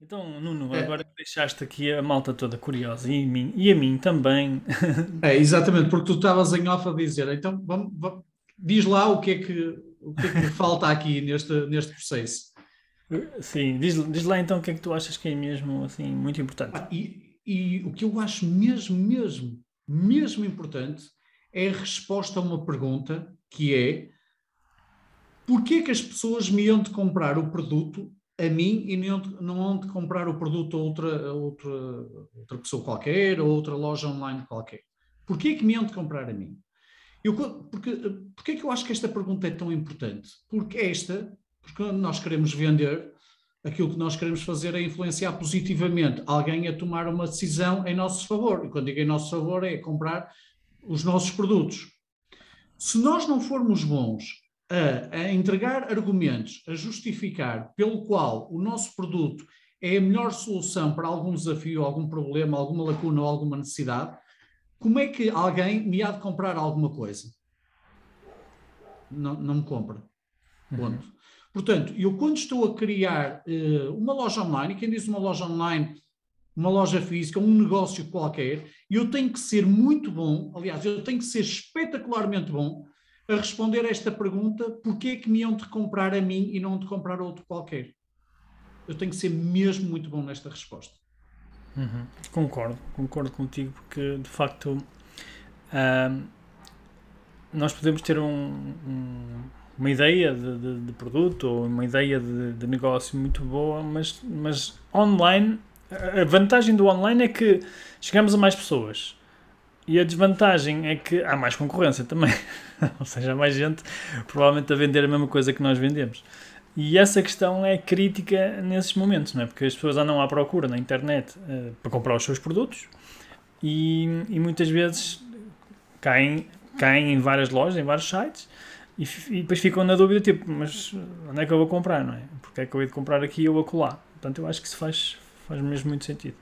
Então, Nuno, É. agora deixaste aqui a malta toda curiosa e a mim, e a mim também. É, exatamente, porque tu estavas em off a dizer, então vamos, vamos- diz lá o que é que, o que, é que falta aqui neste, neste processo. Sim, diz, diz lá então o que é que tu achas que é mesmo assim muito importante. Ah, E, e o que eu acho mesmo, mesmo, mesmo importante é a resposta a uma pergunta que é porquê é que as pessoas me iam de comprar o produto a mim e não, não vão de comprar o produto a outra, a outra, outra pessoa qualquer ou outra loja online qualquer? Porquê é que me iam de comprar a mim? Eu, porque, porquê é que eu acho que esta pergunta é tão importante? Porque esta, porque nós queremos vender, aquilo que nós queremos fazer é influenciar positivamente alguém a tomar uma decisão em nosso favor. E quando digo em nosso favor é comprar os nossos produtos. Se nós não formos bons a, a entregar argumentos, a justificar pelo qual o nosso produto é a melhor solução para algum desafio, algum problema, alguma lacuna ou alguma necessidade, como é que alguém me há de comprar alguma coisa? Não, não me compra. Ponto. Portanto, eu quando estou a criar eh, uma loja online, e quem diz uma loja online, uma loja física, um negócio qualquer, eu tenho que ser muito bom, aliás, eu tenho que ser espetacularmente bom a responder a esta pergunta: porquê é que me iam de comprar a mim e não de comprar outro qualquer? Eu tenho que ser mesmo muito bom nesta resposta. Uhum. Concordo, concordo contigo, porque de facto ahm, nós podemos ter um- um- uma ideia de, de- de produto ou uma ideia de, de negócio muito boa, mas, mas online, a vantagem do online é que chegamos a mais pessoas. E a desvantagem é que há mais concorrência também. ou seja, há mais gente provavelmente a vender a mesma coisa que nós vendemos. E essa questão é crítica nesses momentos, não é? Porque as pessoas andam à procura na internet eh, para comprar os seus produtos e, e muitas vezes caem, caem em várias lojas, em vários sites e, e depois ficam na dúvida, tipo, mas onde é que eu vou comprar, não é? Porque é que eu hei de comprar aqui ou acolá? Portanto, eu acho que isso faz, faz mesmo muito sentido.